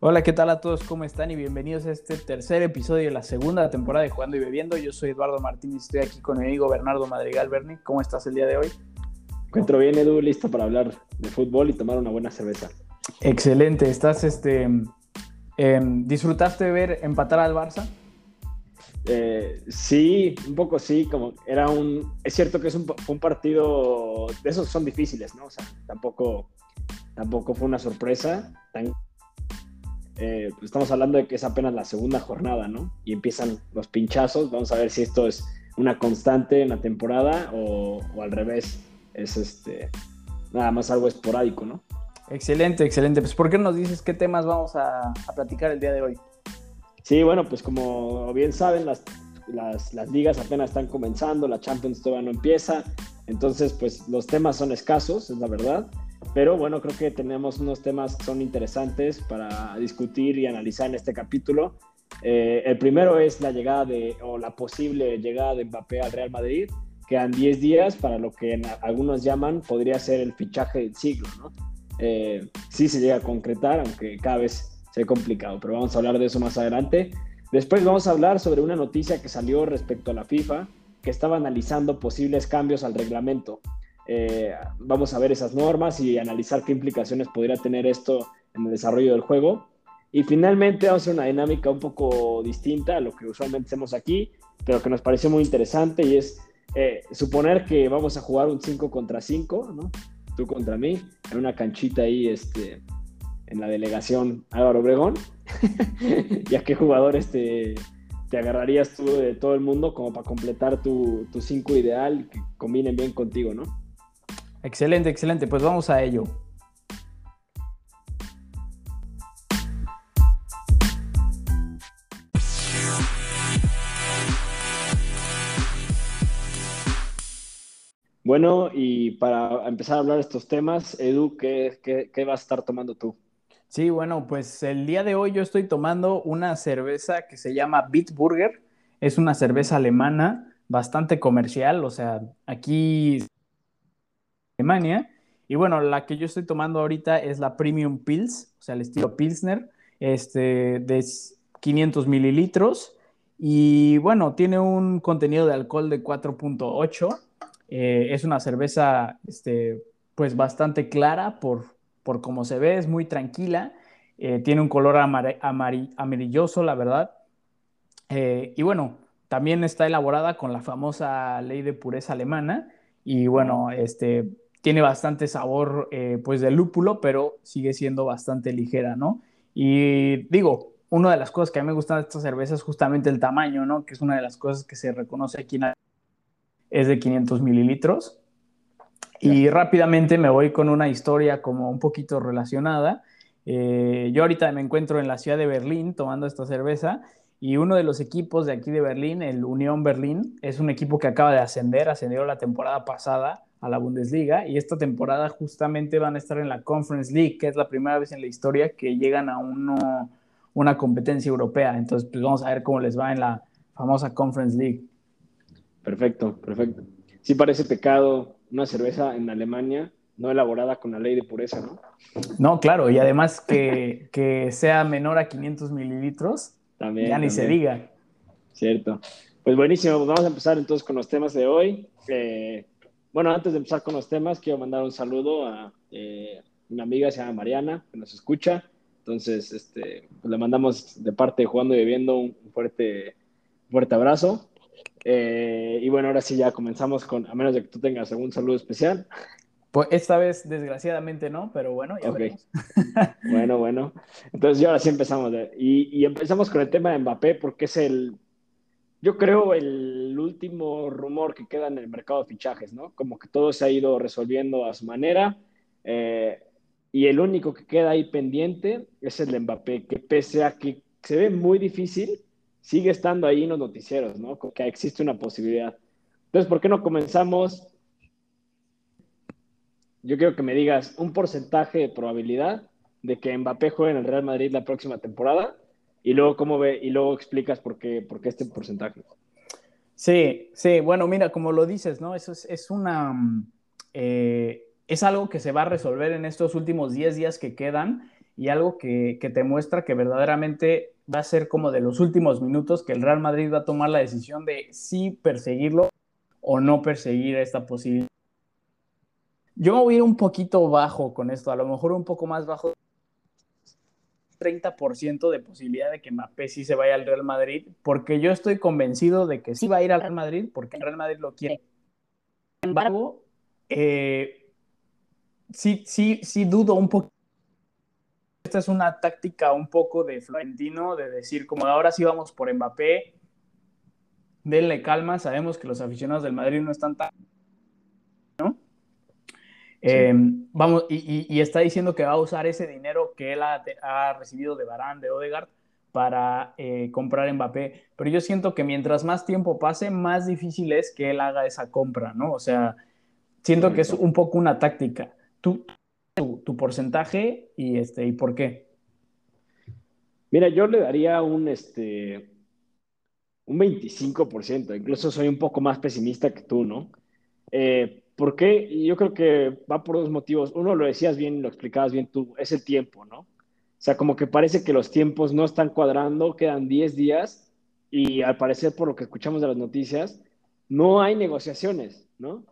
Hola, ¿qué tal a todos? ¿Cómo están? Y bienvenidos a este tercer episodio de la segunda temporada de Jugando y Bebiendo. Yo soy Eduardo Martín y estoy aquí con mi amigo Bernardo Madrigal. Berni, ¿cómo estás el día de hoy? Encuentro bien, Edu, listo para hablar de fútbol y tomar una buena cerveza. Excelente. ¿Estás, este, em, disfrutaste de ver empatar al Barça? Eh, sí, un poco sí, como era un, es cierto que es un, un, partido, de esos son difíciles, ¿no? O sea, tampoco, tampoco fue una sorpresa. Eh, pues estamos hablando de que es apenas la segunda jornada, ¿no? Y empiezan los pinchazos, vamos a ver si esto es una constante en la temporada o, o al revés, es este, nada más algo esporádico, ¿no? Excelente, excelente. Pues, ¿por qué nos dices qué temas vamos a, a platicar el día de hoy? Sí, bueno, pues como bien saben, las, las, las, ligas apenas están comenzando, la Champions todavía no empieza, entonces pues los temas son escasos, es la verdad, pero bueno, creo que tenemos unos temas que son interesantes para discutir y analizar en este capítulo. Eh, el primero es la llegada de, o la posible llegada de Mbappé al Real Madrid. Quedan 10 días para lo que algunos llaman podría ser el fichaje del siglo, ¿no? Eh, sí se llega a concretar, aunque cada vez complicado, pero vamos a hablar de eso más adelante. Después vamos a hablar sobre una noticia que salió respecto a la FIFA, que estaba analizando posibles cambios al reglamento. Eh, vamos a ver esas normas y analizar qué implicaciones podría tener esto en el desarrollo del juego. Y finalmente vamos a hacer una dinámica un poco distinta a lo que usualmente hacemos aquí, pero que nos pareció muy interesante y es eh, suponer que vamos a jugar un 5 contra 5, ¿no? Tú contra mí, en una canchita ahí, este, en la delegación Álvaro Obregón. ¿Y a qué jugadores te, te, agarrarías tú de todo el mundo como para completar tu 5 ideal que combinen bien contigo, no? Excelente, excelente. Pues vamos a ello. Bueno, y para empezar a hablar de estos temas, Edu, ¿qué, qué, qué vas a estar tomando tú? Sí, bueno, pues el día de hoy yo estoy tomando una cerveza que se llama Bitburger. Es una cerveza alemana bastante comercial, o sea, aquí Alemania. Y bueno, la que yo estoy tomando ahorita es la Premium Pils, o sea, el estilo Pilsner, este, de 500 mililitros. Y bueno, tiene un contenido de alcohol de 4.8. Eh, es una cerveza, este, pues bastante clara por, por cómo se ve, es muy tranquila, eh, tiene un color amarilloso, la verdad. Eh, y bueno, también está elaborada con la famosa ley de pureza alemana y bueno, este, tiene bastante sabor eh, pues de lúpulo, pero sigue siendo bastante ligera, ¿no? Y digo, una de las cosas que a mí me gustan de esta cerveza es justamente el tamaño, ¿no? Que es una de las cosas que se reconoce aquí en es de 500 mililitros. Y rápidamente me voy con una historia como un poquito relacionada. Eh, yo ahorita me encuentro en la ciudad de Berlín tomando esta cerveza y uno de los equipos de aquí de Berlín, el Unión Berlín, es un equipo que acaba de ascender, ascendió la temporada pasada a la Bundesliga y esta temporada justamente van a estar en la Conference League, que es la primera vez en la historia que llegan a uno, una competencia europea. Entonces, pues vamos a ver cómo les va en la famosa Conference League. Perfecto, perfecto. Sí parece pecado una cerveza en Alemania no elaborada con la ley de pureza, ¿no? No, claro, y además que, que sea menor a 500 mililitros, también, ya ni se diga. Cierto. Pues buenísimo, pues vamos a empezar entonces con los temas de hoy. Eh, bueno, antes de empezar con los temas, quiero mandar un saludo a eh, una amiga, se llama Mariana, que nos escucha. Entonces, este, pues le mandamos de parte de Jugando y Bebiendo un fuerte, fuerte abrazo. Eh, y bueno, ahora sí ya comenzamos con, a menos de que tú tengas algún saludo especial. Pues esta vez, desgraciadamente, no, pero bueno, ya okay. bueno, bueno. Entonces, ya ahora sí empezamos. y, y, empezamos con el tema de Mbappé, porque es el, yo creo, el último rumor que queda en el mercado de fichajes, ¿no? Como que todo se ha ido resolviendo a su manera. Eh, y el único que queda ahí pendiente es el de Mbappé, que pese a que se ve muy difícil, sigue estando ahí en los noticieros, ¿no? Que existe una posibilidad. Entonces, ¿por qué no comenzamos? Yo quiero que me digas un porcentaje de probabilidad de que Mbappé juegue en el Real Madrid la próxima temporada y luego cómo ve y luego explicas por qué, por qué este porcentaje. Sí, sí, bueno, mira, como lo dices, ¿no? Eso es, es una eh, es algo que se va a resolver en estos últimos 10 días que quedan y algo que, que te muestra que verdaderamente va a ser como de los últimos minutos que el Real Madrid va a tomar la decisión de si perseguirlo o no perseguir esta posibilidad. Yo me voy a ir un poquito bajo con esto, a lo mejor un poco más bajo. 30% de posibilidad de que Mbappé sí se vaya al Real Madrid, porque yo estoy convencido de que sí va a ir al Real Madrid, porque el Real Madrid lo quiere. Sin embargo, eh, sí, sí, sí dudo un poco. Esta es una táctica un poco de Florentino, de decir, como ahora sí vamos por Mbappé, denle calma, sabemos que los aficionados del Madrid no están tan... Eh, vamos, y, está diciendo que va a usar ese dinero que él ha, recibido de Barán, de Odegaard, para eh, comprar Mbappé. Pero yo siento que mientras más tiempo pase, más difícil es que él haga esa compra, ¿no? O sea, siento que es un poco una táctica. Tú, tu, porcentaje y, este, y por qué. Mira, yo le daría un, este, un 25%, incluso soy un poco más pesimista que tú, ¿no? Eh, ¿Por qué? Yo creo que va por dos motivos. Uno, lo decías bien, lo explicabas bien tú, es el tiempo, ¿no? O sea, como que parece que los tiempos no están cuadrando, quedan 10 días y al parecer, por lo que escuchamos de las noticias, no hay negociaciones, ¿no?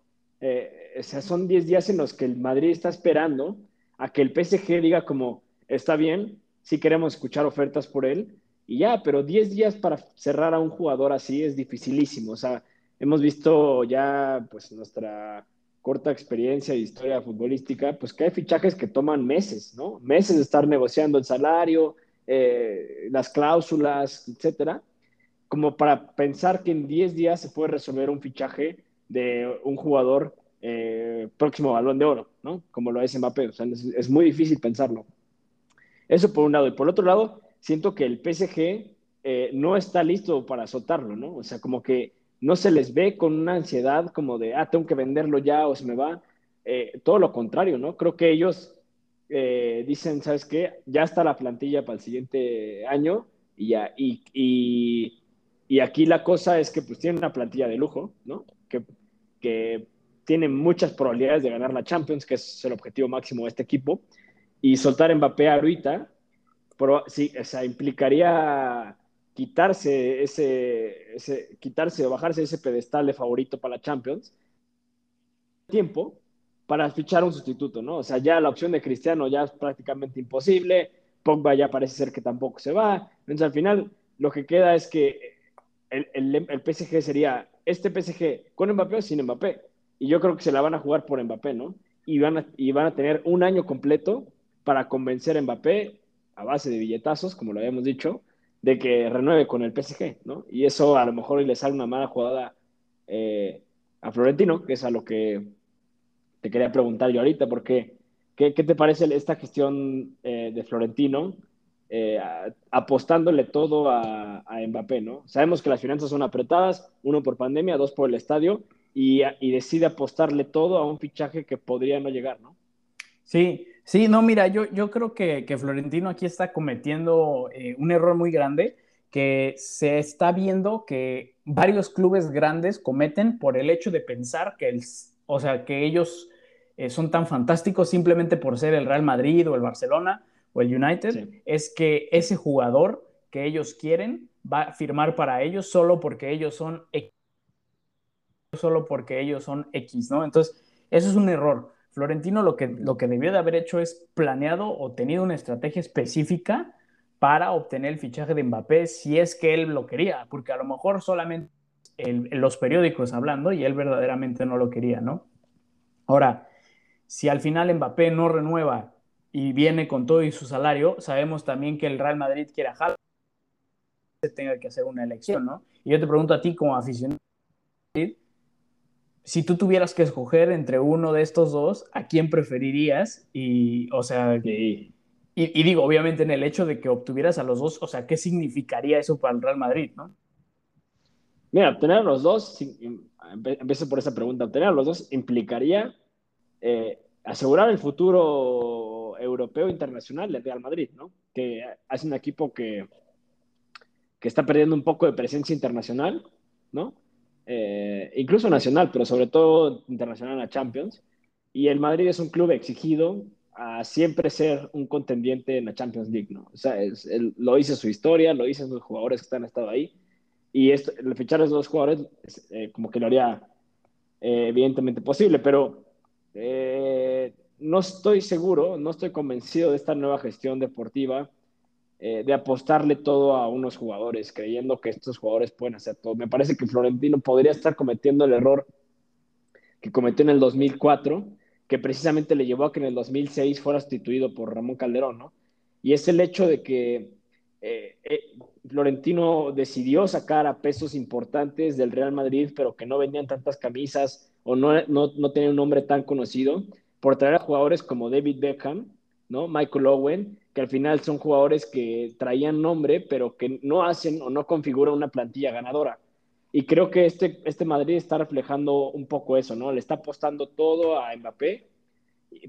Eh, o sea, son 10 días en los que el Madrid está esperando a que el PSG diga como, está bien, sí queremos escuchar ofertas por él, y ya, pero 10 días para cerrar a un jugador así es dificilísimo. O sea, hemos visto ya, pues, nuestra corta experiencia de historia futbolística, pues que hay fichajes que toman meses, ¿no? Meses de estar negociando el salario, eh, las cláusulas, etcétera, como para pensar que en 10 días se puede resolver un fichaje de un jugador eh, próximo balón de oro, ¿no? Como lo es Mbappé, o sea, es, muy difícil pensarlo. Eso por un lado. Y por otro lado, siento que el PSG eh, no está listo para soltarlo, ¿no? O sea, como que no se les ve con una ansiedad como de, ah, tengo que venderlo ya o se me va. Eh, todo lo contrario, ¿no? Creo que ellos dicen, ¿sabes qué? Ya está la plantilla para el siguiente año y, ya, y, y, y aquí la cosa es que pues tienen una plantilla de lujo, ¿no? Que, que tiene muchas probabilidades de ganar la Champions, que es el objetivo máximo de este equipo, y soltar Mbappé ahorita, pero, sí, o sea, implicaría quitarse ese, ese, quitarse o bajarse ese pedestal de favorito para la Champions, tiempo para fichar un sustituto, ¿no? O sea, ya la opción de Cristiano ya es prácticamente imposible, Pogba ya parece ser que tampoco se va, entonces al final lo que queda es que el, el, el PSG sería este PSG con Mbappé o sin Mbappé, y yo creo que se la van a jugar por Mbappé, ¿no? Y van a, y van a tener un año completo para convencer a Mbappé, a base de billetazos, como lo habíamos dicho, de que renueve con el PSG, ¿no? Y eso a lo mejor le sale una mala jugada eh, a Florentino, que es a lo que te quería preguntar yo ahorita, porque ¿qué, te parece esta gestión eh, de Florentino eh, apostándole todo a, a, Mbappé, ¿no? Sabemos que las finanzas son apretadas, uno por pandemia, dos por el estadio, y, decide apostarle todo a un fichaje que podría no llegar, ¿no? Sí, sí, no, mira, yo, yo creo que, Florentino aquí está cometiendo eh, un error muy grande que se está viendo que varios clubes grandes cometen por el hecho de pensar que, el, o sea, que ellos eh, son tan fantásticos simplemente por ser el Real Madrid o el Barcelona o el United, es que ese jugador que ellos quieren va a firmar para ellos solo porque ellos son solo porque ellos son X, ¿no? Entonces, eso es un error. Florentino lo que, lo que debió de haber hecho es planeado o tenido una estrategia específica para obtener el fichaje de Mbappé si es que él lo quería, porque a lo mejor solamente los periódicos hablando y él verdaderamente no lo quería, ¿no? Ahora, si al final Mbappé no renueva y viene con todo y su salario, sabemos también que el Real Madrid quiere a se tenga que hacer una elección, ¿no? Y yo te pregunto a ti como aficionado si tú tuvieras que escoger entre uno de estos dos, ¿a quién preferirías? Y, o sea, y, digo, obviamente en el hecho de que obtuvieras a los dos, o sea, ¿qué significaría eso para el Real Madrid, no? Mira, obtener a los dos, empiezo por esa pregunta, obtener a los dos implicaría eh, asegurar el futuro europeo internacional del Real Madrid, ¿no? Que es un equipo que, que está perdiendo un poco de presencia internacional, ¿no? Eh, incluso nacional, pero sobre todo internacional a Champions. Y el Madrid es un club exigido a siempre ser un contendiente en la Champions League, ¿no? O sea, lo dice su historia, lo dicen sus jugadores que han estado ahí, y esto, el fichar a esos dos jugadores eh, como que lo haría eh, evidentemente posible, pero eh, no estoy seguro, no estoy convencido de esta nueva gestión deportiva de apostarle todo a unos jugadores, creyendo que estos jugadores pueden hacer todo. Me parece que Florentino podría estar cometiendo el error que cometió en el 2004, que precisamente le llevó a que en el 2006 fuera sustituido por Ramón Calderón, ¿no? Y es el hecho de que eh, eh, Florentino decidió sacar a pesos importantes del Real Madrid, pero que no vendían tantas camisas o no, no, no tenían un nombre tan conocido, por traer a jugadores como David Beckham, ¿no? Michael Owen, que al final son jugadores que traían nombre, pero que no hacen o no configuran una plantilla ganadora. Y creo que este, este Madrid está reflejando un poco eso, ¿no? Le está apostando todo a Mbappé,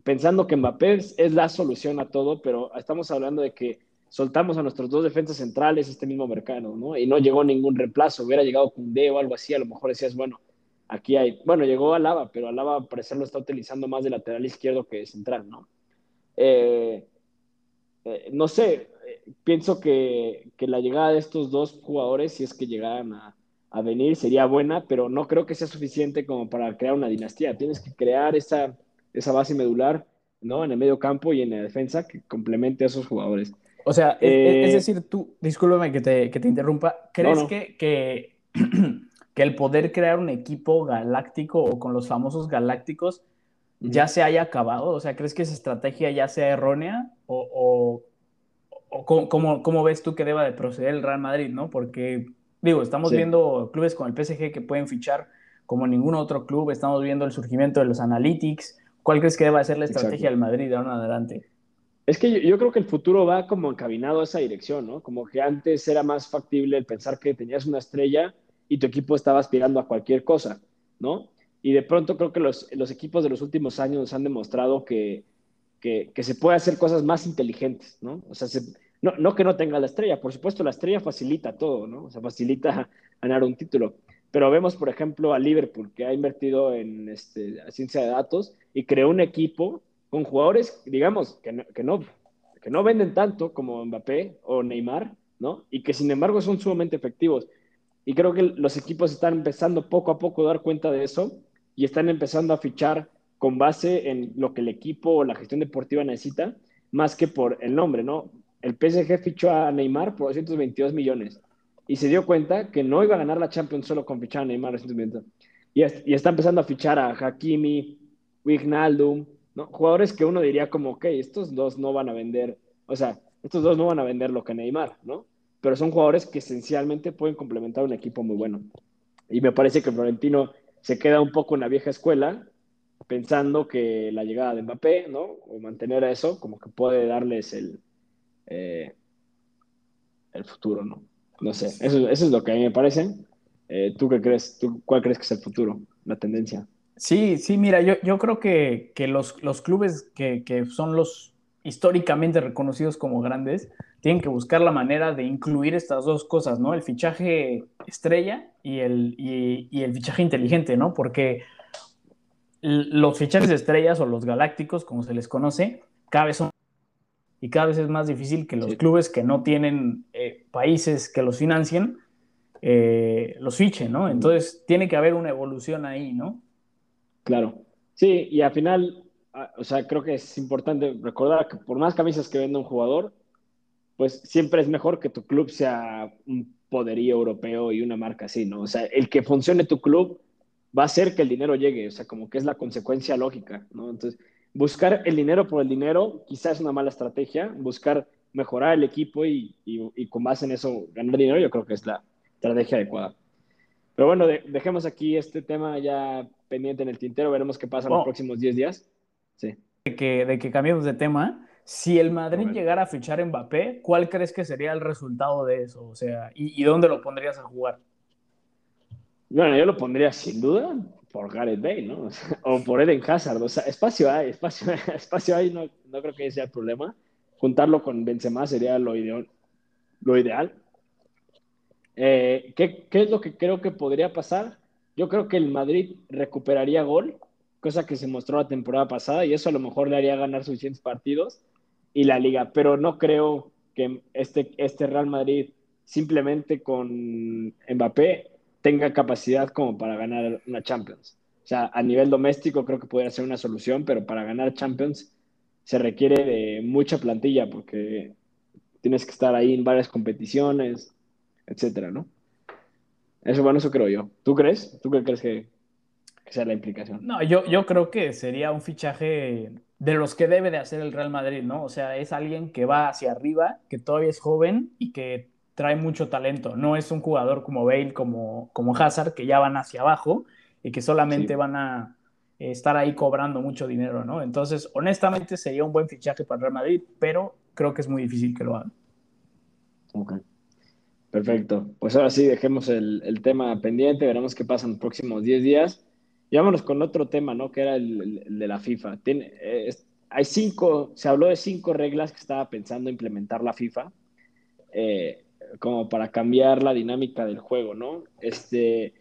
pensando que Mbappé es la solución a todo, pero estamos hablando de que soltamos a nuestros dos defensas centrales este mismo mercado, ¿no? Y no llegó ningún reemplazo, hubiera llegado Cundé o algo así, a lo mejor decías, bueno, aquí hay, bueno, llegó Alaba, pero Alaba al parecer lo está utilizando más de lateral izquierdo que de central, ¿no? Eh, eh, no sé, eh, pienso que, que, la llegada de estos dos jugadores, si es que llegaran a, a venir sería buena, pero no creo que sea suficiente como para crear una dinastía. Tienes que crear esa, esa base medular, ¿no? En el medio campo y en la defensa que complemente a esos jugadores. O sea, es, eh, decir, tú, discúlpame que te, que te interrumpa, ¿crees Que, que, que, el poder crear un equipo galáctico o con los famosos galácticos ya se haya acabado? O sea, ¿crees que esa estrategia ya sea errónea? ¿O, o, cómo, cómo, ves tú que deba de proceder el Real Madrid, no? Porque Digo, estamos viendo clubes con el PSG que pueden fichar como ningún otro club, estamos viendo el surgimiento de los analytics. ¿Cuál crees que debe ser la estrategia del Madrid de ahora en adelante? Es que yo, creo que el futuro va como encaminado a esa dirección, ¿no? Como que antes era más factible el pensar que tenías una estrella y tu equipo estaba aspirando a cualquier cosa, ¿no? Y de pronto creo que los, los equipos de los últimos años han demostrado que, que, que, se puede hacer cosas más inteligentes, ¿no? O sea, se, no, no que no tenga la estrella, por supuesto la estrella facilita todo, ¿no? O sea, facilita ganar un título. Pero vemos, por ejemplo, a Liverpool, que ha invertido en este, ciencia de datos y creó un equipo con jugadores, digamos, que no, que no, que no venden tanto como Mbappé o Neymar, ¿no? Y que sin embargo son sumamente efectivos. Y creo que los equipos están empezando poco a poco a dar cuenta de eso y están empezando a fichar con base en lo que el equipo o la gestión deportiva necesita, más que por el nombre, ¿no? el PSG fichó a Neymar por 222 millones y se dio cuenta que no iba a ganar la Champions solo con fichar a Neymar recientemente. Y, y está empezando a fichar a Hakimi, Wijnaldum, ¿no? jugadores que uno diría como, ok, estos dos no van a vender, o sea, estos dos no van a vender lo que Neymar, ¿no? Pero son jugadores que esencialmente pueden complementar un equipo muy bueno. Y me parece que Florentino se queda un poco en la vieja escuela, pensando que la llegada de Mbappé, ¿no? O mantener a eso, como que puede darles el, eh, el futuro, ¿no? No sé, eso, es lo que a mí me parece. Eh, ¿Tú qué crees? ¿Tú, ¿Cuál crees que es el futuro, la tendencia? Sí, sí, mira, yo, yo creo que, que los, los, clubes que, que, son los históricamente reconocidos como grandes tienen que buscar la manera de incluir estas dos cosas, ¿no? El fichaje estrella y el, y, y el fichaje inteligente, ¿no? Porque los fichajes estrellas o los galácticos, como se les conoce, cada vez son y cada vez es más difícil que los clubes que no tienen eh, países que los financien eh, los fichen, ¿no? Entonces tiene que haber una evolución ahí, ¿no? Claro. Sí, y al final, o sea, creo que es importante recordar que por más camisas que venda un jugador, pues siempre es mejor que tu club sea un poderío europeo y una marca así, ¿no? O sea, el que funcione tu club va a hacer que el dinero llegue, o sea, como que es la consecuencia lógica, ¿no? Entonces, buscar el dinero por el dinero quizás es una mala estrategia. Buscar mejorar el equipo y, con base en eso ganar dinero, yo creo que es la estrategia adecuada. Pero bueno, dejemos aquí este tema ya pendiente en el tintero, veremos qué pasa en los próximos 10 días. Sí. De que, de que cambiemos de tema, si el Madrid llegara a fichar Mbappé, ¿cuál crees que sería el resultado de eso? O sea, ¿y, y dónde lo pondrías a jugar? Bueno, yo lo pondría sin duda por Gareth Bale, ¿no? O, por Eden Hazard. O sea, espacio hay, espacio, espacio hay, no, no creo que sea el problema. Juntarlo con Benzema sería lo ideal. Lo ideal. Eh, ¿qué, ¿Qué es lo que creo que podría pasar? Yo creo que el Madrid recuperaría gol cosa que se mostró la temporada pasada y eso a lo mejor le haría ganar suficientes partidos y la liga, pero no creo que este, este Real Madrid simplemente con Mbappé tenga capacidad como para ganar una Champions. O sea, a nivel doméstico creo que podría ser una solución, pero para ganar Champions se requiere de mucha plantilla porque tienes que estar ahí en varias competiciones, etcétera, ¿no? Eso, bueno, eso creo yo. ¿Tú crees? ¿Tú qué crees que, sea la implicación? No, yo, yo creo que sería un fichaje de los que debe de hacer el Real Madrid, ¿no? O sea, es alguien que va hacia arriba, que todavía es joven y que trae mucho talento. No es un jugador como Bale, como, como Hazard, que ya van hacia abajo y que solamente van a estar ahí cobrando mucho dinero, ¿no? Entonces, honestamente, sería un buen fichaje para el Real Madrid, pero creo que es muy difícil que lo hagan. Ok. Perfecto. Pues ahora sí, dejemos el, tema pendiente, veremos qué pasa en los próximos 10 días. Y vámonos con otro tema, ¿no? Que era el, de la FIFA. Tiene, eh, hay cinco, se habló de cinco reglas que estaba pensando implementar la FIFA, eh, como para cambiar la dinámica del juego, ¿no? Este,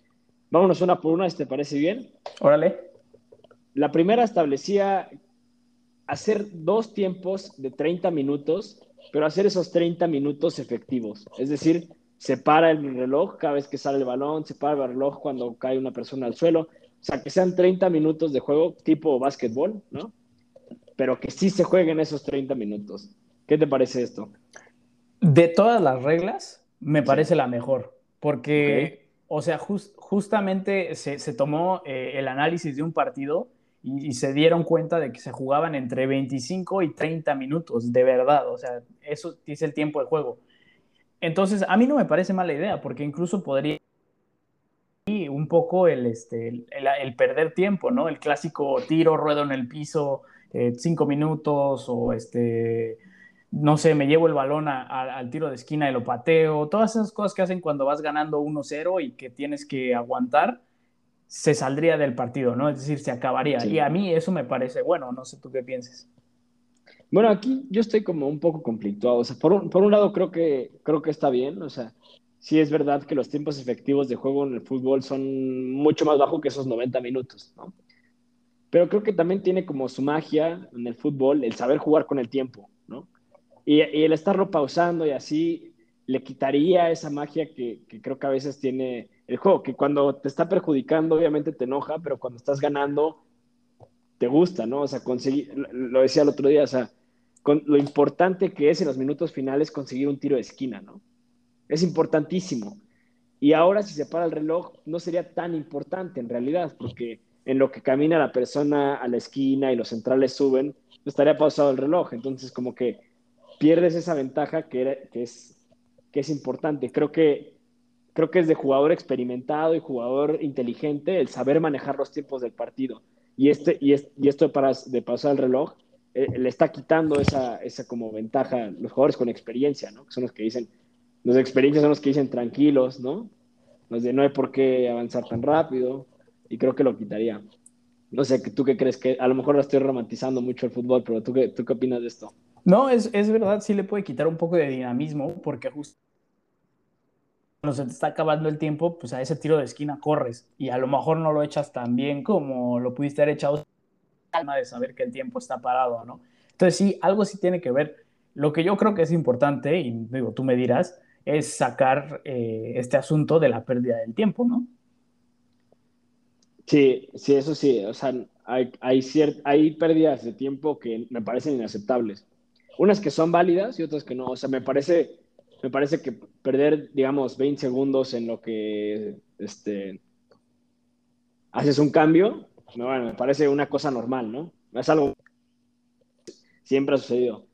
vámonos una por una, ¿te parece bien? Órale. La primera establecía hacer dos tiempos de 30 minutos, pero hacer esos 30 minutos efectivos. Es decir, se para el reloj cada vez que sale el balón, se para el reloj cuando cae una persona al suelo. O sea, que sean 30 minutos de juego tipo básquetbol, ¿no? Pero que sí se jueguen esos 30 minutos. ¿Qué te parece esto? De todas las reglas, me parece la mejor, porque, o sea, justamente se, tomó eh, el análisis de un partido y, se dieron cuenta de que se jugaban entre 25 y 30 minutos, de verdad, o sea, eso es el tiempo de juego. Entonces, a mí no me parece mala idea, porque incluso podría un poco el, este, el, perder tiempo, ¿no? El clásico tiro, ruedo en el piso, eh, cinco minutos, o este, no sé, me llevo el balón al tiro de esquina y lo pateo, todas esas cosas que hacen cuando vas ganando 1-0 y que tienes que aguantar, se saldría del partido, ¿no? Es decir, se acabaría. Y a mí eso me parece bueno, no sé tú qué pienses. Bueno, aquí yo estoy como un poco conflictuado. O sea, por un, por un lado creo que, creo que está bien. O sea, sí es verdad que los tiempos efectivos de juego en el fútbol son mucho más bajos que esos 90 minutos, ¿no? Pero creo que también tiene como su magia en el fútbol el saber jugar con el tiempo, ¿no? Y, el estarlo pausando y así le quitaría esa magia que, que creo que a veces tiene el juego, que cuando te está perjudicando obviamente te enoja, pero cuando estás ganando te gusta, ¿no? O sea, conseguir, lo decía el otro día, o sea, con lo importante que es en los minutos finales conseguir un tiro de esquina, ¿no? Es importantísimo. Y ahora si se para el reloj, no sería tan importante en realidad, porque en lo que camina la persona a la esquina y los centrales suben, estaría pausado el reloj. Entonces, como que pierdes esa ventaja que, es, que es importante. Creo que, creo que es de jugador experimentado y jugador inteligente el saber manejar los tiempos del partido y, este, y, y esto de, para, de pasar el reloj eh, le está quitando esa, esa como ventaja los jugadores con experiencia, ¿no? Que son los que dicen, los de experiencia son los que dicen tranquilos, ¿no? Los de no hay por qué avanzar tan rápido y creo que lo quitaría. No sé, ¿tú qué crees? que A lo mejor lo estoy romantizando mucho el fútbol, pero ¿tú qué, tú qué opinas de esto? No, es, es verdad, sí le puede quitar un poco de dinamismo porque justo cuando se te está acabando el tiempo, pues a ese tiro de esquina corres y a lo mejor no lo echas tan bien como lo pudiste haber echado calma de saber que el tiempo está parado, ¿no? Entonces sí, algo sí tiene que ver. Lo que yo creo que es importante, y digo, tú me dirás, es sacar eh, este asunto de la pérdida del tiempo, ¿no? Sí, sí, eso sí. O sea, hay, hay, pérdidas de tiempo que me parecen inaceptables. Unas que son válidas y otras que no. O sea, me parece me parece que perder, digamos, 20 segundos en lo que este, haces un cambio, bueno, me parece una cosa normal, ¿no? Es algo que siempre ha sucedido.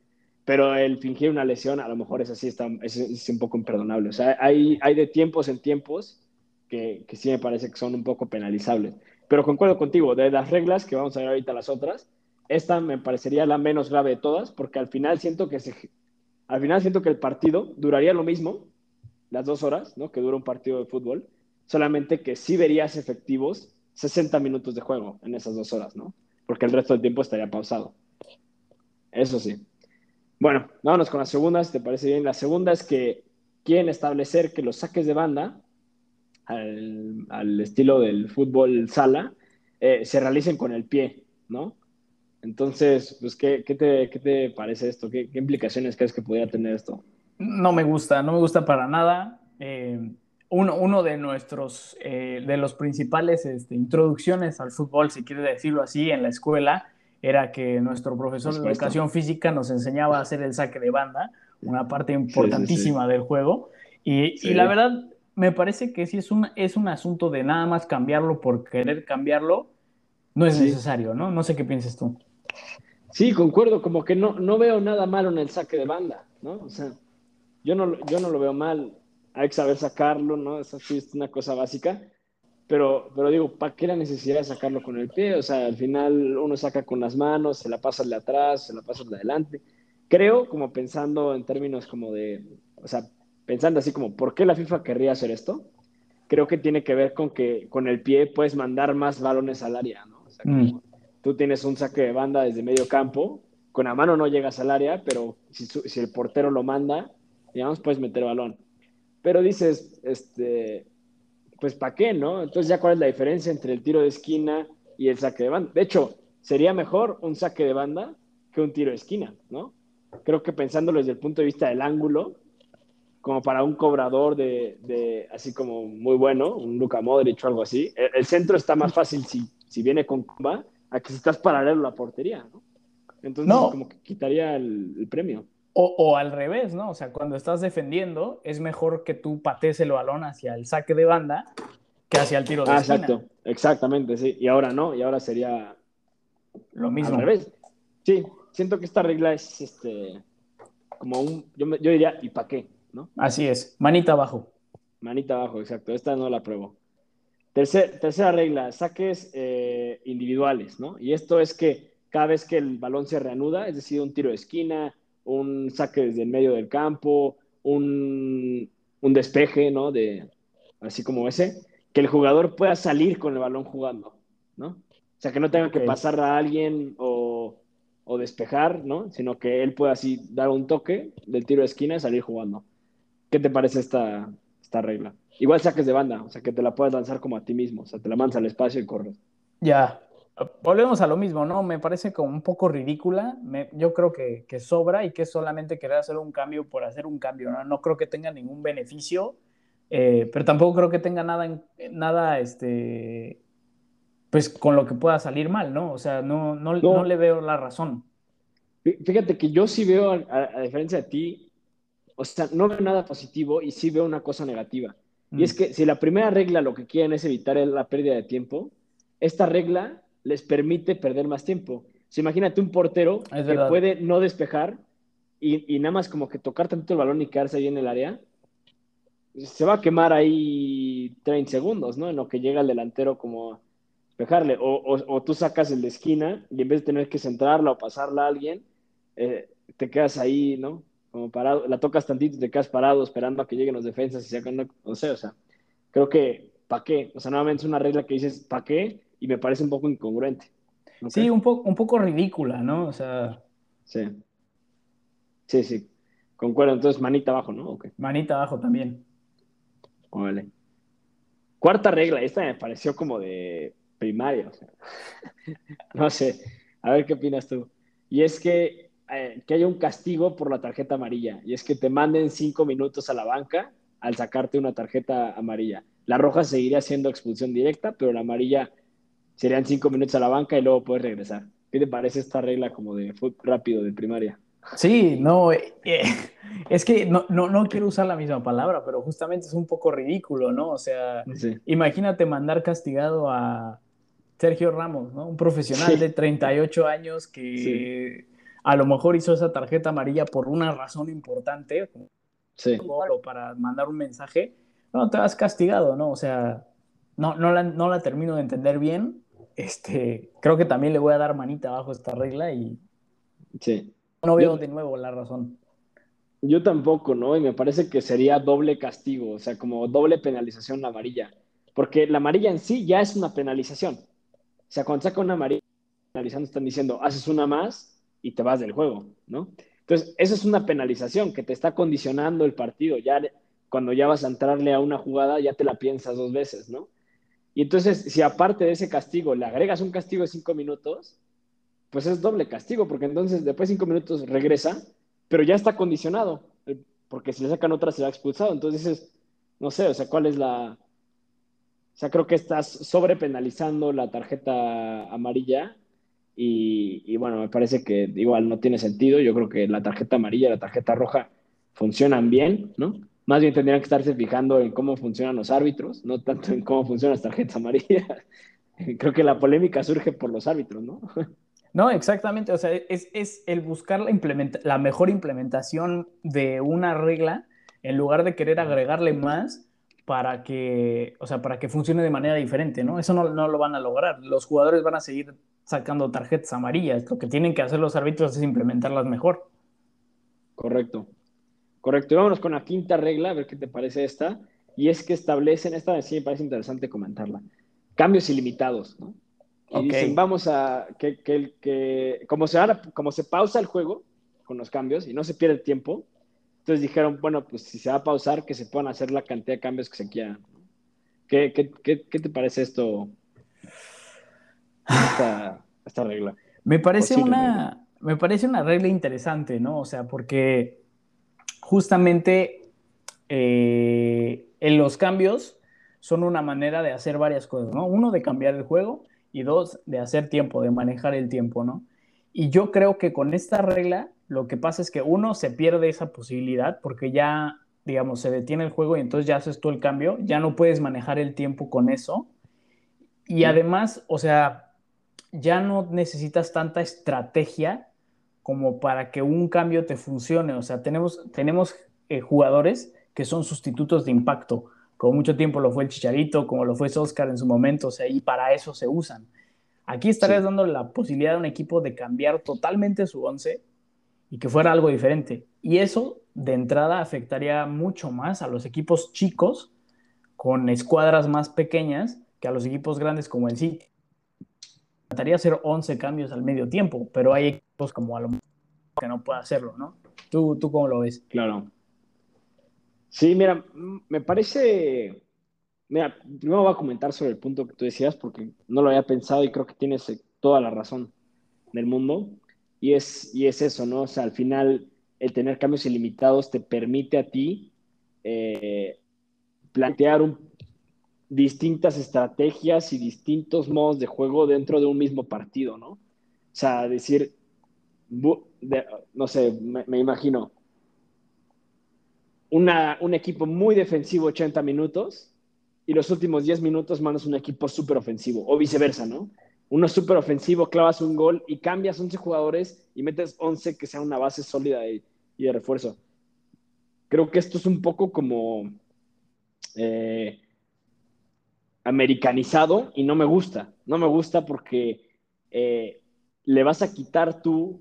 Pero el fingir una lesión, a lo mejor es así, es, un poco imperdonable. O sea, hay, hay de tiempos en tiempos que, que sí me parece que son un poco penalizables. Pero concuerdo contigo, de las reglas, que vamos a ver ahorita las otras, esta me parecería la menos grave de todas, porque al final siento que se, al final siento que el partido duraría lo mismo, las dos horas, ¿no? Que dura un partido de fútbol, solamente que sí verías efectivos 60 minutos de juego en esas dos horas, ¿no? Porque el resto del tiempo estaría pausado. Eso sí. Bueno, vámonos con la segunda, si te parece bien. La segunda es que quieren establecer que los saques de banda, al, estilo del fútbol sala, eh, se realicen con el pie, ¿no? Entonces, pues, ¿qué, qué, te, qué te, parece esto? ¿Qué, ¿Qué, implicaciones crees que podría tener esto? No me gusta, no me gusta para nada. Eh, uno, de nuestros, eh, de los principales este, introducciones al fútbol, si quieres decirlo así, en la escuela, era que nuestro profesor de educación física nos enseñaba a hacer el saque de banda, una parte importantísima sí, sí, sí. del juego. Y, y, la verdad, me parece que sí es un, es un asunto de nada más cambiarlo por querer cambiarlo, no es necesario, ¿no? No sé qué piensas tú. Sí, concuerdo, como que no, no veo nada malo en el saque de banda, ¿no? O sea, yo no, yo no lo veo mal, hay que saber sacarlo, ¿no? Eso sí es una cosa básica, pero, pero digo, ¿para qué la necesidad de sacarlo con el pie? O sea, al final uno saca con las manos, se la pasa de atrás, se la pasa de adelante. Creo, como pensando en términos como de, o sea, pensando así como, ¿por qué la FIFA querría hacer esto? Creo que tiene que ver con que con el pie puedes mandar más balones al área, ¿no? O sea, mm tú tienes un saque de banda desde medio campo, con la mano no llegas al área, pero si, si el portero lo manda, digamos, puedes meter balón. Pero dices, este, pues ¿para qué, no? Entonces ya cuál es la diferencia entre el tiro de esquina y el saque de banda. De hecho, sería mejor un saque de banda que un tiro de esquina, ¿no? Creo que pensándolo desde el punto de vista del ángulo, como para un cobrador de, de así como muy bueno, un Luka Modric o algo así, el, el centro está más fácil si, si viene con comba a que si estás paralelo a la portería, ¿no? Entonces, no. como que quitaría el, el premio. O, o, al revés, ¿no? O sea, cuando estás defendiendo, es mejor que tú patees el balón hacia el saque de banda que hacia el tiro de ah, esquina. Exacto, exactamente, sí. Y ahora no, y ahora sería lo mismo. Al revés. Sí, siento que esta regla es este como un, yo, yo diría, ¿y para qué? ¿no? Así es, manita abajo. Manita abajo, exacto. Esta no la pruebo. Tercer, tercera regla, saques eh, individuales, ¿no? Y esto es que cada vez que el balón se reanuda, es decir, un tiro de esquina, un saque desde el medio del campo, un, un despeje, ¿no? De, así como ese, que el jugador pueda salir con el balón jugando, ¿no? O sea, que no tenga que pasar a alguien o, o, despejar, ¿no? Sino que él pueda así dar un toque del tiro de esquina y salir jugando. ¿Qué te parece esta, esta regla? Igual saques de banda, o sea, que te la puedas lanzar como a ti mismo, o sea, te la mandas al espacio y corres. Ya, volvemos a lo mismo, ¿no? Me parece como un poco ridícula, me, yo creo que, que, sobra y que es solamente querer hacer un cambio por hacer un cambio, ¿no? No creo que tenga ningún beneficio, eh, pero tampoco creo que tenga nada, nada, este, pues con lo que pueda salir mal, ¿no? O sea, no, no, no. no le veo la razón. Fíjate que yo sí veo, a, a diferencia de ti, o sea, no veo nada positivo y sí veo una cosa negativa. Y es que si la primera regla lo que quieren es evitar la pérdida de tiempo, esta regla les permite perder más tiempo. Sea, imagínate un portero es que puede no despejar y, y, nada más como que tocar tantito el balón y quedarse ahí en el área. Se va a quemar ahí 30 segundos, ¿no? En lo que llega el delantero como a despejarle. O, o, o tú sacas el de esquina y en vez de tener que centrarla o pasarla a alguien, eh, te quedas ahí, ¿no? como parado, la tocas tantito y te quedas parado esperando a que lleguen los defensas y sacan, no sé, o sea, creo que, ¿para qué? O sea, nuevamente es una regla que dices, ¿para qué? Y me parece un poco incongruente. ¿okay? Sí, un, po un poco ridícula, ¿no? O sea... Sí. Sí, sí. Concuerdo, entonces manita abajo, ¿no? Okay. Manita abajo también. Vale. Cuarta regla, esta me pareció como de primaria, o sea. no sé, a ver qué opinas tú. Y es que eh, que haya un castigo por la tarjeta amarilla y es que te manden cinco minutos a la banca al sacarte una tarjeta amarilla. La roja seguiría siendo expulsión directa, pero la amarilla serían cinco minutos a la banca y luego puedes regresar. ¿Qué te parece esta regla como de fútbol rápido de primaria? Sí, no, eh, es que no, no, no, quiero usar la misma palabra, pero justamente es un poco ridículo, ¿no? O sea, sí. imagínate mandar castigado a Sergio Ramos, ¿no? Un profesional sí. de 38 años que sí a lo mejor hizo esa tarjeta amarilla por una razón importante, sí. o para mandar un mensaje, no, te has castigado, ¿no? O sea, no, no, la, no la termino de entender bien. Este, creo que también le voy a dar manita abajo esta regla y sí. no veo yo, de nuevo la razón. Yo tampoco, ¿no? Y me parece que sería doble castigo, o sea, como doble penalización la amarilla. Porque la amarilla en sí ya es una penalización. O sea, cuando saca una amarilla penalizando, están diciendo, haces una más, y te vas del juego, ¿no? Entonces, eso es una penalización que te está condicionando el partido. Ya cuando ya vas a entrarle a una jugada, ya te la piensas dos veces, ¿no? Y entonces, si aparte de ese castigo le agregas un castigo de cinco minutos, pues es doble castigo, porque entonces después de cinco minutos regresa, pero ya está condicionado, eh, porque si le sacan otra será expulsado. Entonces, no sé, o sea, ¿cuál es la... O sea, creo que estás sobrepenalizando la tarjeta amarilla y, y, bueno, me parece que igual no tiene sentido. Yo creo que la tarjeta amarilla y la tarjeta roja funcionan bien, ¿no? Más bien tendrían que estarse fijando en cómo funcionan los árbitros, no tanto en cómo funcionan las tarjetas amarillas. Creo que la polémica surge por los árbitros, ¿no? No, exactamente. O sea, es, es el buscar la, la mejor implementación de una regla en lugar de querer agregarle más para que, o sea, para que funcione de manera diferente, ¿no? Eso no, no lo van a lograr. Los jugadores van a seguir sacando tarjetas amarillas. Lo que tienen que hacer los árbitros es implementarlas mejor. Correcto. Correcto. Y vámonos con la quinta regla, a ver qué te parece esta. Y es que establecen, esta sí me parece interesante comentarla, cambios ilimitados, ¿no? Y dicen, vamos a, que, que, que como, se, como se pausa el juego con los cambios y no se pierde el tiempo, entonces dijeron, bueno, pues si se va a pausar, que se puedan hacer la cantidad de cambios que se quieran. ¿Qué, qué, qué, qué te parece esto, esta, esta regla? Me parece, una, me parece una regla interesante, ¿no? O sea, porque justamente eh, en los cambios son una manera de hacer varias cosas, ¿no? Uno, de cambiar el juego y dos, de hacer tiempo, de manejar el tiempo, ¿no? Y yo creo que con esta regla lo que pasa es que uno se pierde esa posibilidad porque ya, digamos, se detiene el juego y entonces ya haces tú el cambio, ya no puedes manejar el tiempo con eso. Y además, o sea, ya no necesitas tanta estrategia como para que un cambio te funcione. O sea, tenemos, tenemos eh, jugadores que son sustitutos de impacto, como mucho tiempo lo fue el Chicharito, como lo fue Oscar en su momento, o sea, y para eso se usan. Aquí estarías dando la posibilidad a un equipo de cambiar totalmente su once y que fuera algo diferente. Y eso, de entrada, afectaría mucho más a los equipos chicos con escuadras más pequeñas que a los equipos grandes como el City trataría hacer 11 cambios al medio tiempo, pero hay como a lo que no puede hacerlo, ¿no? ¿Tú, ¿Tú cómo lo ves? Claro. Sí, mira, me parece... Mira, primero voy a comentar sobre el punto que tú decías porque no lo había pensado y creo que tienes eh, toda la razón del mundo. Y es, y es eso, ¿no? O sea, al final el tener cambios ilimitados te permite a ti eh, plantear distintas estrategias y distintos modos de juego dentro de un mismo partido, ¿no? O sea, decir, no sé, me, imagino, un equipo muy defensivo 80 minutos y los últimos 10 minutos mandas un equipo súper ofensivo, o viceversa, ¿no? Uno súper ofensivo, clavas un gol y cambias 11 jugadores y metes 11 que sea una base sólida y, de refuerzo. Creo que esto es un poco como... Eh, americanizado y no me gusta. No me gusta porque eh, le vas a quitar tu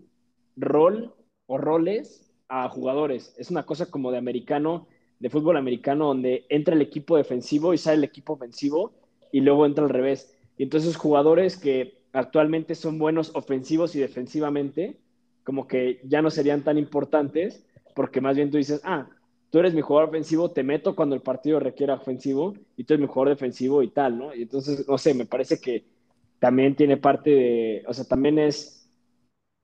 rol o roles a jugadores. Es una cosa como de americano, de fútbol americano, donde entra el equipo defensivo y sale el equipo ofensivo y luego entra al revés. Y entonces jugadores que actualmente son buenos ofensivos y defensivamente, como que ya no serían tan importantes, porque más bien tú dices, ah, tú eres mi jugador ofensivo, te meto cuando el partido requiera ofensivo y tú eres mi jugador defensivo y tal, ¿no? Y entonces, no sé, me parece que también tiene parte de, o sea, también es,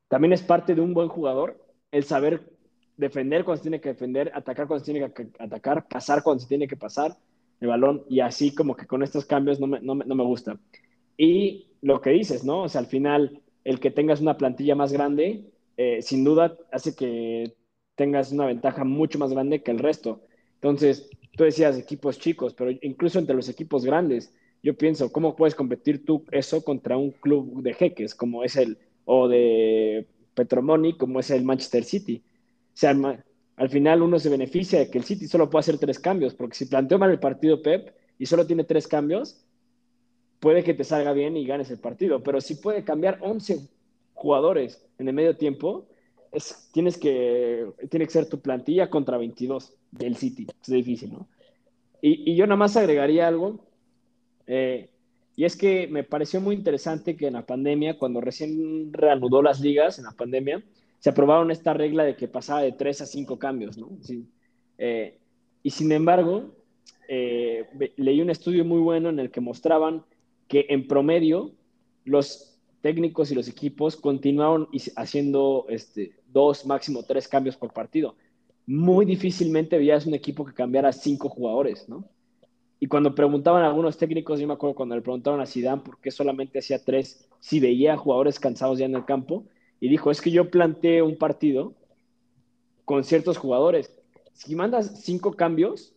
también es parte de un buen jugador el saber defender cuando se tiene que defender, atacar cuando se tiene que atacar, pasar cuando se tiene que pasar el balón y así como que con estos cambios no me, no me, gusta. Y lo que dices, ¿no? O sea, al final, el que tengas una plantilla más grande, eh, sin duda hace que tengas una ventaja mucho más grande que el resto. Entonces, tú decías equipos chicos, pero incluso entre los equipos grandes, yo pienso, ¿cómo puedes competir tú eso contra un club de jeques como es el, o de Petromoni, como es el Manchester City? O sea, al final uno se beneficia de que el City solo puede hacer tres cambios, porque si planteó mal el partido Pep y solo tiene tres cambios, puede que te salga bien y ganes el partido, pero si puede cambiar 11 jugadores en el medio tiempo, tienes que, tiene que ser tu plantilla contra 22 del City. Es difícil, ¿no? Y, yo nada más agregaría algo, eh, y es que me pareció muy interesante que en la pandemia, cuando recién reanudó las ligas, en la pandemia, se aprobaron esta regla de que pasaba de 3 a 5 cambios, ¿no? Sí. Eh, y sin embargo, eh, leí un estudio muy bueno en el que mostraban que en promedio los técnicos y los equipos continuaron haciendo este, dos, máximo tres cambios por partido. Muy difícilmente veías un equipo que cambiara cinco jugadores, ¿no? Y cuando preguntaban a algunos técnicos, yo me acuerdo cuando le preguntaron a Zidane por qué solamente hacía tres, si veía jugadores cansados ya en el campo, y dijo, es que yo planteé un partido con ciertos jugadores. Si mandas cinco cambios,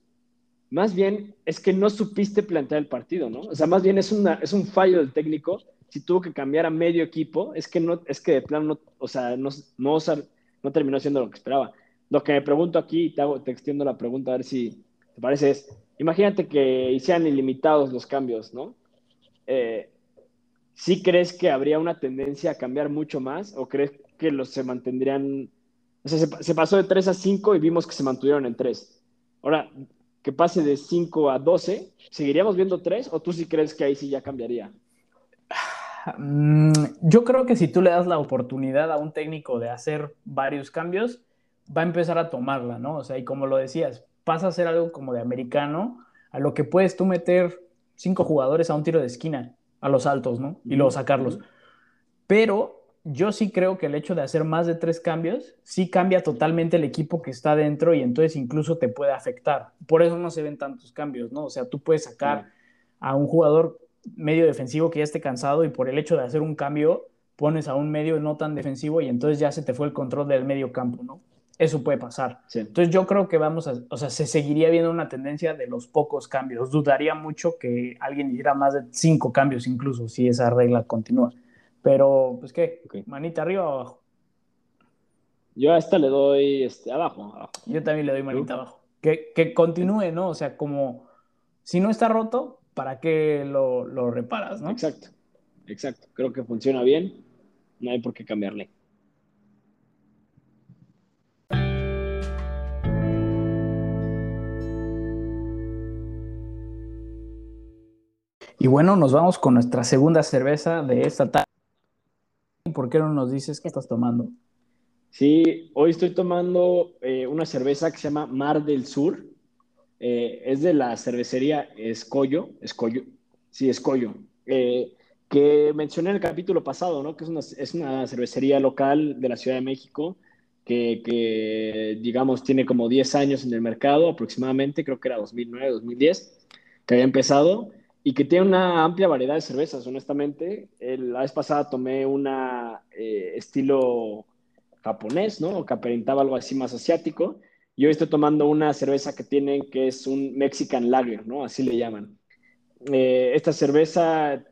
más bien es que no supiste plantear el partido, ¿no? O sea, más bien es, una, es un fallo del técnico. Si tuvo que cambiar a medio equipo, es que no, es que de plano, no, o sea, no, no, terminó siendo lo que esperaba. Lo que me pregunto aquí, te, hago, te extiendo la pregunta a ver si te parece es, imagínate que hicieran ilimitados los cambios, ¿no? Eh, ¿Sí crees que habría una tendencia a cambiar mucho más o crees que los se mantendrían? O sea, se, pasó de 3 a 5 y vimos que se mantuvieron en 3. Ahora, que pase de 5 a 12, ¿seguiríamos viendo 3 o tú sí crees que ahí sí ya cambiaría? Mm, yo creo que si tú le das la oportunidad a un técnico de hacer varios cambios, va a empezar a tomarla, ¿no? O sea, y como lo decías, pasa a ser algo como de americano, a lo que puedes tú meter cinco jugadores a un tiro de esquina, a los altos, ¿no? Y luego sacarlos. Pero yo sí creo que el hecho de hacer más de tres cambios, sí cambia totalmente el equipo que está dentro y entonces incluso te puede afectar. Por eso no se ven tantos cambios, ¿no? O sea, tú puedes sacar a un jugador medio defensivo que ya esté cansado y por el hecho de hacer un cambio pones a un medio no tan defensivo y entonces ya se te fue el control del medio campo, ¿no? Eso puede pasar. Entonces yo creo que vamos a, o sea, se seguiría viendo una tendencia de los pocos cambios. Dudaría mucho que alguien hiciera más de cinco cambios incluso si esa regla continúa. Pero, pues qué, manita arriba o abajo. Yo a esta le doy este, abajo, Yo también le doy manita abajo. Que, que, continúe, ¿no? O sea, como si no está roto, ¿para qué lo, lo reparas, no? Exacto, exacto. Creo que funciona bien. No hay por qué cambiarle. Y bueno, nos vamos con nuestra segunda cerveza de esta tarde. ¿Por qué no nos dices qué estás tomando? Sí, hoy estoy tomando eh, una cerveza que se llama Mar del Sur. Eh, es de la cervecería Escollo, Escollo, sí, Escollo, eh, que mencioné en el capítulo pasado, ¿no? Que es una, cervecería local de la Ciudad de México que, que, digamos, tiene como 10 años en el mercado aproximadamente, creo que era 2009, 2010, que había empezado y que tiene una amplia variedad de cervezas, honestamente. la vez pasada tomé una eh, estilo japonés, ¿no? Que aparentaba algo así más asiático. Y hoy estoy tomando una cerveza que tienen que es un Mexican Lager, ¿no? Así le llaman. Eh, esta cerveza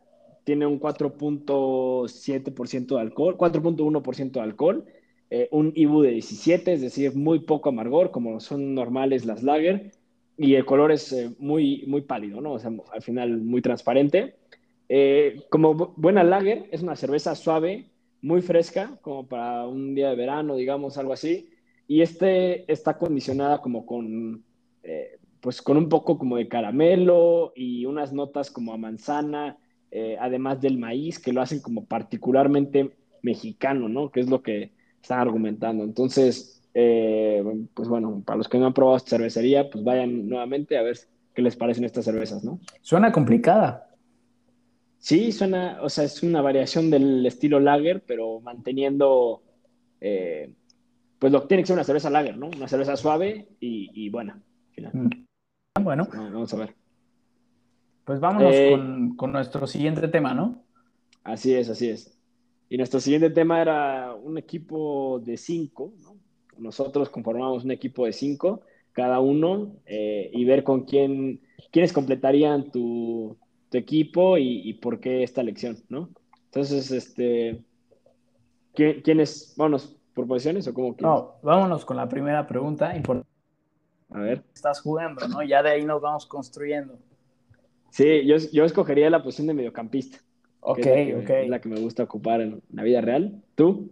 tiene un 4.7% de alcohol, 4.1% de alcohol, eh, un IBU de 17, es decir, muy poco amargor, como son normales las lager, y el color es eh, muy, muy pálido, ¿no? O sea, al final muy transparente. Eh, como buena lager, es una cerveza suave, muy fresca, como para un día de verano, digamos, algo así. Y este está condicionada como con, eh, pues con un poco como de caramelo y unas notas como a manzana, además del maíz, que lo hacen como particularmente mexicano, ¿no? Que es lo que están argumentando. Entonces, eh, pues bueno, para los que no han probado esta cervecería, pues vayan nuevamente a ver qué les parecen estas cervezas, ¿no? Suena complicada. Sí, suena, o sea, es una variación del estilo lager, pero manteniendo, eh, pues lo que tiene que ser una cerveza lager, ¿no? Una cerveza suave y, buena. Mm. Bueno. Vamos a ver. Pues vámonos eh, con, con nuestro siguiente tema, ¿no? Así es, así es. Y nuestro siguiente tema era un equipo de cinco, ¿no? Nosotros conformamos un equipo de cinco, cada uno, eh, y ver con quién, quiénes completarían tu, equipo y, por qué esta elección, ¿no? Entonces, este, ¿quiénes, vámonos, por posiciones o cómo? No, vámonos con la primera pregunta. A ver. Estás jugando, ¿no? Ya de ahí nos vamos construyendo. Sí, yo, yo escogería la posición de mediocampista. Ok, ok. Es la que me gusta ocupar en la vida real. ¿Tú?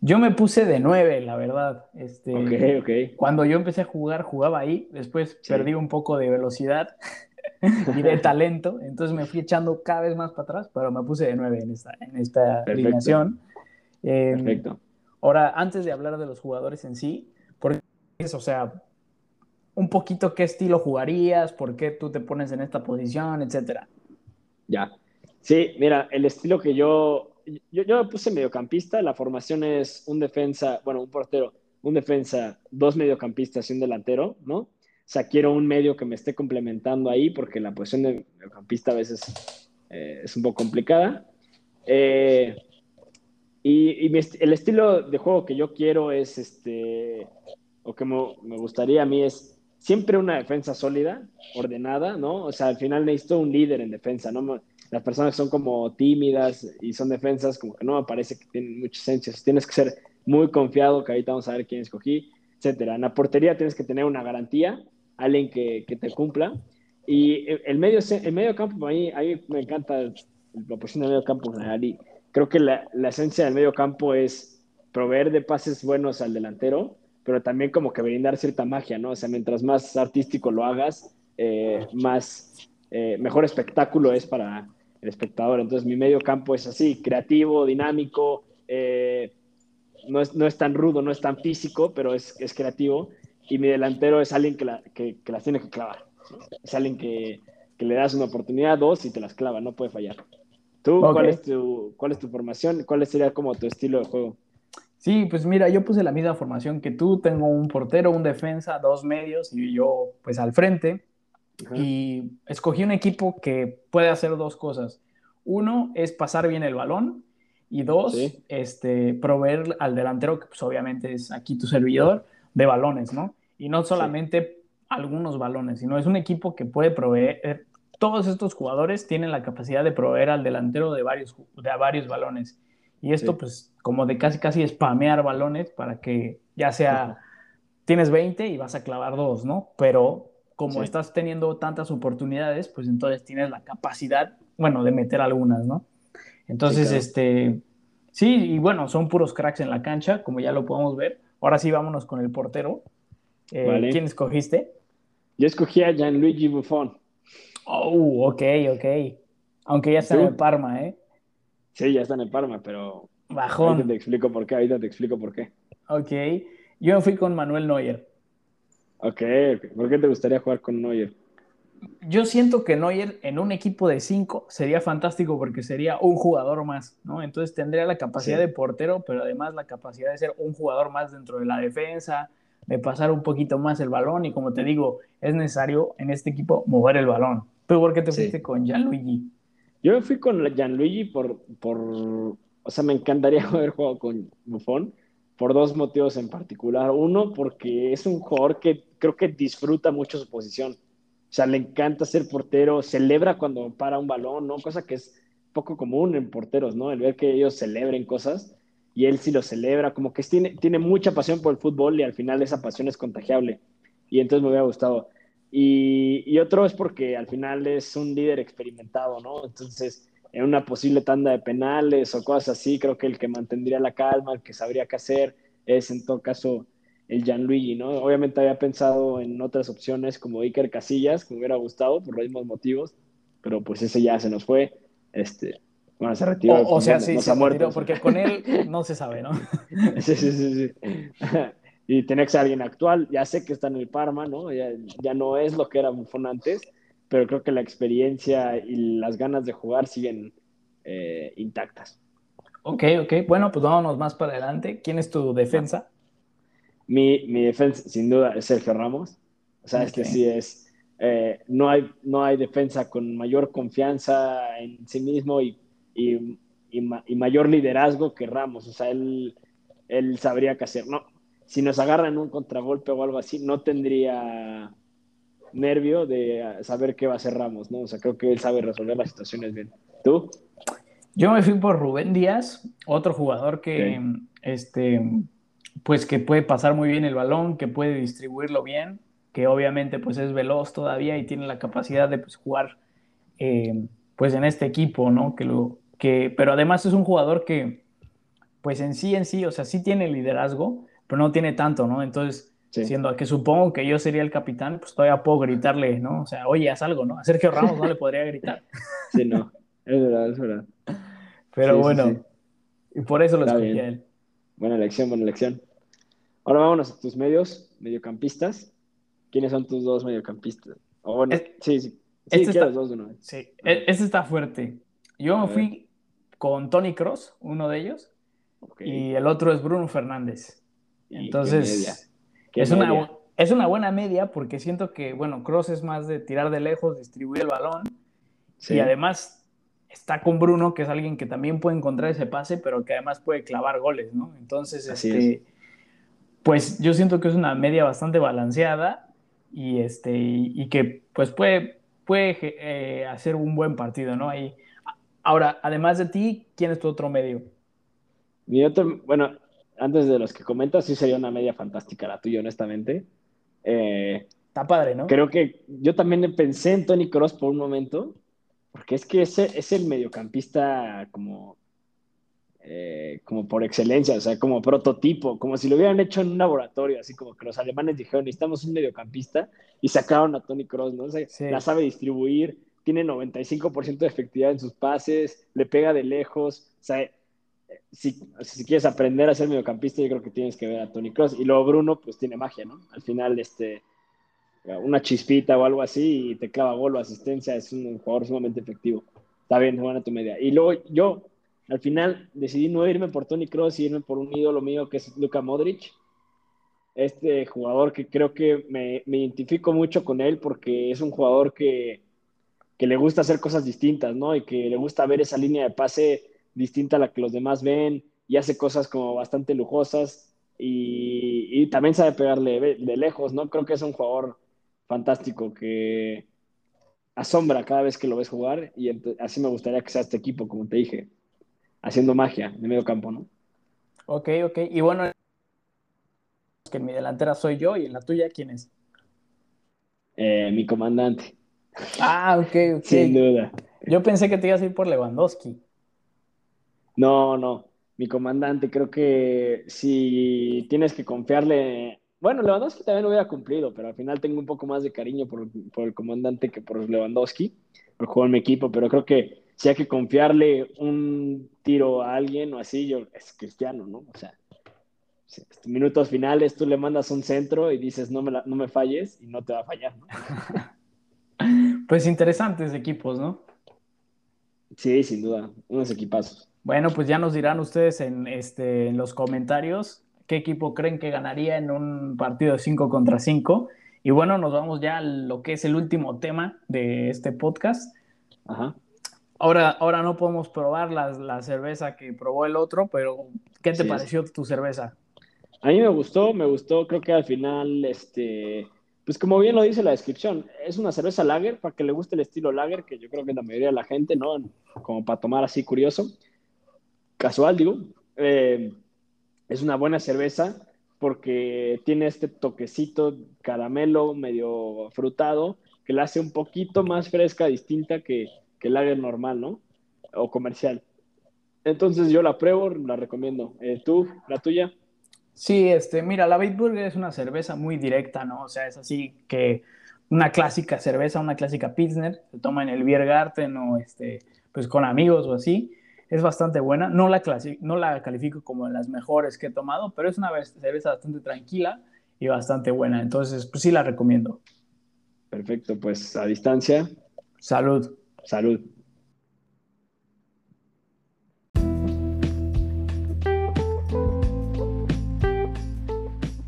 Yo me puse de nueve, la verdad. Este, okay, okay. Cuando yo empecé a jugar, jugaba ahí. Después perdí un poco de velocidad y de talento. Entonces me fui echando cada vez más para atrás, pero me puse de nueve en esta, en esta alineación. Em, Perfecto. Ahora, antes de hablar de los jugadores en sí, porque es, o sea, un poquito qué estilo jugarías, por qué tú te pones en esta posición, etcétera. Ya. Sí, mira, el estilo que yo, yo, yo me puse mediocampista, la formación es un defensa, bueno, un portero, un defensa, dos mediocampistas y un delantero, ¿no? O sea, quiero un medio que me esté complementando ahí porque la posición de mediocampista a veces eh, es un poco complicada. Eh, y, el estilo de juego que yo quiero es, este, o que me, me, gustaría a mí es siempre una defensa sólida, ordenada, ¿no? O sea, al final necesito un líder en defensa, ¿no? Las personas son como tímidas y son defensas, como que no me parece que tienen mucha esencia. Tienes que ser muy confiado, que ahorita vamos a ver quién escogí, etcétera. En la portería tienes que tener una garantía, alguien que, que te cumpla. Y el medio, el medio campo, a mí, a mí me encanta la posición del medio campo en general. Y creo que la, la esencia del medio campo es proveer de pases buenos al delantero, pero también como que brindar cierta magia, ¿no? O sea, mientras más artístico lo hagas, eh, más, eh, mejor espectáculo es para, el espectador. Entonces mi medio campo es así, creativo, dinámico, eh, no, es, no, es, tan rudo, no es tan físico, pero es, es creativo. Y mi delantero es alguien que, la, que, que las tiene que clavar. Es alguien que, que, le das una oportunidad, dos, y te las clava, no puede fallar. ¿Tú cuál, es tu, cuál es tu formación? ¿Cuál sería como tu estilo de juego? Sí, pues mira, yo puse la misma formación que tú. Tengo un portero, un defensa, dos medios y yo pues al frente. Y escogí un equipo que puede hacer dos cosas. Uno es pasar bien el balón y dos, este, proveer al delantero, que pues obviamente es aquí tu servidor, de balones, ¿no? Y no solamente algunos balones, sino es un equipo que puede proveer, todos estos jugadores tienen la capacidad de proveer al delantero de varios, de varios balones. Y esto pues como de casi casi spamear balones para que ya sea, tienes 20 y vas a clavar dos, ¿no? Pero como estás teniendo tantas oportunidades, pues entonces tienes la capacidad, bueno, de meter algunas, ¿no? Entonces, este, sí, y bueno, son puros cracks en la cancha, como ya lo podemos ver. Ahora sí, vámonos con el portero. Eh, ¿Quién escogiste? Yo escogí a Gianluigi Buffon. Oh, ok, ok. Aunque ya está en el Parma, ¿eh? Sí, ya está en el Parma, pero... Bajón. Ahorita te explico por qué, ahorita te explico por qué. Ok. Yo fui con Manuel Neuer. Ok, ¿por qué te gustaría jugar con Neuer? Yo siento que Neuer en un equipo de cinco sería fantástico porque sería un jugador más, ¿no? Entonces tendría la capacidad de portero, pero además la capacidad de ser un jugador más dentro de la defensa, de pasar un poquito más el balón y como te digo, es necesario en este equipo mover el balón. ¿Tú por qué te fuiste con Gianluigi? Yo me fui con Gianluigi por, por, o sea, me encantaría haber jugado con Buffon por dos motivos en particular. Uno, porque es un jugador que creo que disfruta mucho su posición. O sea, le encanta ser portero, celebra cuando para un balón, ¿no? Cosa que es poco común en porteros, ¿no? El ver que ellos celebren cosas y él sí lo celebra, como que tiene, tiene mucha pasión por el fútbol y al final esa pasión es contagiable. Y entonces me hubiera gustado. Y, y otro es porque al final es un líder experimentado, ¿no? Entonces en una posible tanda de penales o cosas así, creo que el que mantendría la calma, el que sabría qué hacer, es en todo caso el Gianluigi, ¿no? Obviamente había pensado en otras opciones como Iker Casillas, que me hubiera gustado por los mismos motivos, pero pues ese ya se nos fue. Este, bueno, se retiró. O, sea, sí, se, retiró, porque con él no se sabe, ¿no? sí, sí, sí, sí. y tiene que ser alguien actual, ya sé que está en el Parma, ¿no? Ya, ya no es lo que era Buffon antes, pero creo que la experiencia y las ganas de jugar siguen eh, intactas. Ok, ok. Bueno, pues vámonos más para adelante. ¿Quién es tu defensa? Mi, mi defensa, sin duda, es Sergio Ramos. O sea, este sí es. Eh, no, hay, no hay defensa con mayor confianza en sí mismo y, y, y, mayor liderazgo que Ramos. O sea, él, él sabría qué hacer. No, si nos agarran un contragolpe o algo así, no tendría nervio de saber qué va a hacer Ramos, ¿no? O sea, creo que él sabe resolver las situaciones bien. ¿Tú? Yo me fui por Rubén Díaz, otro jugador que, este, pues que puede pasar muy bien el balón, que puede distribuirlo bien, que obviamente pues es veloz todavía y tiene la capacidad de pues, jugar eh, pues en este equipo, ¿no? Que lo, que, pero además es un jugador que pues en sí, en sí, o sea, sí tiene liderazgo, pero no tiene tanto, ¿no? Entonces, Siendo que supongo que yo sería el capitán, pues todavía puedo gritarle, ¿no? O sea, oye, haz algo, ¿no? A Sergio Ramos no le podría gritar. Sí, no, es verdad, es verdad. Pero bueno, y por eso lo escogí a él. Buena elección, buena elección. Ahora vámonos a tus medios, mediocampistas. ¿quiénes son tus dos mediocampistas? O bueno, sí, sí. Sí, este está, dos de una Sí, e, este está fuerte. Yo me fui con Tony Cross, uno de ellos, y el otro es Bruno Fernández. Entonces, es, una, es una buena media porque siento que, bueno, Cross es más de tirar de lejos, distribuir el balón, y además está con Bruno, que es alguien que también puede encontrar ese pase, pero que además puede clavar goles, ¿no? Entonces, este, pues yo siento que es una media bastante balanceada y, este, y, que pues puede, puede eh, hacer un buen partido, ¿no? Ahí. Ahora, además de ti, ¿quién es tu otro medio? Mi otro, bueno, antes de los que comentas, sí sería una media fantástica la tuya, honestamente. Eh, Está padre, ¿no? Creo que yo también pensé en Tony Cross por un momento, porque es que ese es el mediocampista como eh, como por excelencia, o sea, como prototipo, como si lo hubieran hecho en un laboratorio, así como que los alemanes dijeron, necesitamos un mediocampista y sacaron a Tony Cross, ¿no? O sea, la sabe distribuir, tiene 95% de efectividad en sus pases, le pega de lejos, o sea, si, si, quieres aprender a ser mediocampista, yo creo que tienes que ver a Tony Cross. Y luego Bruno, pues tiene magia, ¿no? Al final, este, una chispita o algo así y te clava gol o asistencia, es un jugador sumamente efectivo. Está bien, buena tu media. Y luego yo, al final decidí no irme por Tony Cross y irme por un ídolo mío que es Luka Modric. Este jugador que creo que me, me identifico mucho con él porque es un jugador que, que, le gusta hacer cosas distintas, ¿no? Y que le gusta ver esa línea de pase distinta a la que los demás ven y hace cosas como bastante lujosas y, y también sabe pegarle de lejos, ¿no? Creo que es un jugador fantástico que asombra cada vez que lo ves jugar y así me gustaría que sea este equipo, como te dije haciendo magia de medio campo, ¿no? Ok, ok. Y bueno, que en mi delantera soy yo y en la tuya, ¿quién es? Eh, mi comandante. Ah, ok, ok. Sin duda. Yo pensé que te ibas a ir por Lewandowski. No, no. Mi comandante, creo que si tienes que confiarle. Bueno, Lewandowski también lo hubiera cumplido, pero al final tengo un poco más de cariño por, por el comandante que por Lewandowski, por jugar en mi equipo, pero creo que si hay que confiarle un tiro a alguien o así, yo es cristiano, ¿no? O sea, minutos finales tú le mandas un centro y dices no me, no me falles y no te va a fallar, ¿no? pues interesantes equipos, ¿no? Sí, sin duda, unos equipazos. Bueno, pues ya nos dirán ustedes en, este, en los comentarios qué equipo creen que ganaría en un partido de 5 contra 5. Y bueno, nos vamos ya a lo que es el último tema de este podcast. Ajá. Ahora, ahora no podemos probar la, la, cerveza que probó el otro, pero ¿qué te pareció tu cerveza? A mí me gustó, me gustó, creo que al final, este, pues como bien lo dice la descripción, es una cerveza lager, para que le guste el estilo lager, que yo creo que la mayoría de la gente, ¿no? Como para tomar así curioso, casual, digo. Eh, es una buena cerveza porque tiene este toquecito caramelo medio frutado que la hace un poquito más fresca, distinta que, que el normal, ¿no? O comercial. Entonces yo la pruebo, la recomiendo. Eh, ¿Tú, la tuya? Sí, este, mira, la Bitburger es una cerveza muy directa, ¿no? O sea, es así que una clásica cerveza, una clásica Pilsner, se toma en el Biergarten o este, pues con amigos o así. Es bastante buena. No la, no la califico como de las mejores que he tomado, pero es una cerveza bastante tranquila y bastante buena. Entonces, pues sí la recomiendo. Perfecto, pues a distancia. Salud. Salud.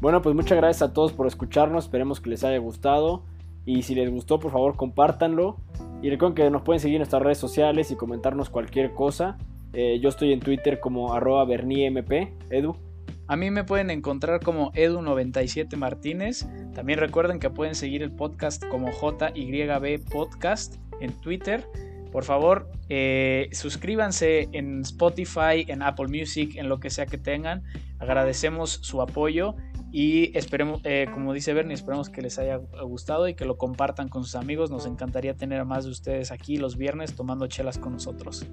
Bueno, pues muchas gracias a todos por escucharnos. Esperemos que les haya gustado. Y si les gustó, por favor, compártanlo. Y recuerden que nos pueden seguir en nuestras redes sociales y comentarnos cualquier cosa. Eh, yo estoy en Twitter como arroba berniemp. Edu. A mí me pueden encontrar como Edu97 Martínez. También recuerden que pueden seguir el podcast como JYB Podcast en Twitter. Por favor, eh, suscríbanse en Spotify, en Apple Music, en lo que sea que tengan. Agradecemos su apoyo y esperemos, eh, como dice Bernie, esperemos que les haya gustado y que lo compartan con sus amigos. Nos encantaría tener a más de ustedes aquí los viernes tomando chelas con nosotros.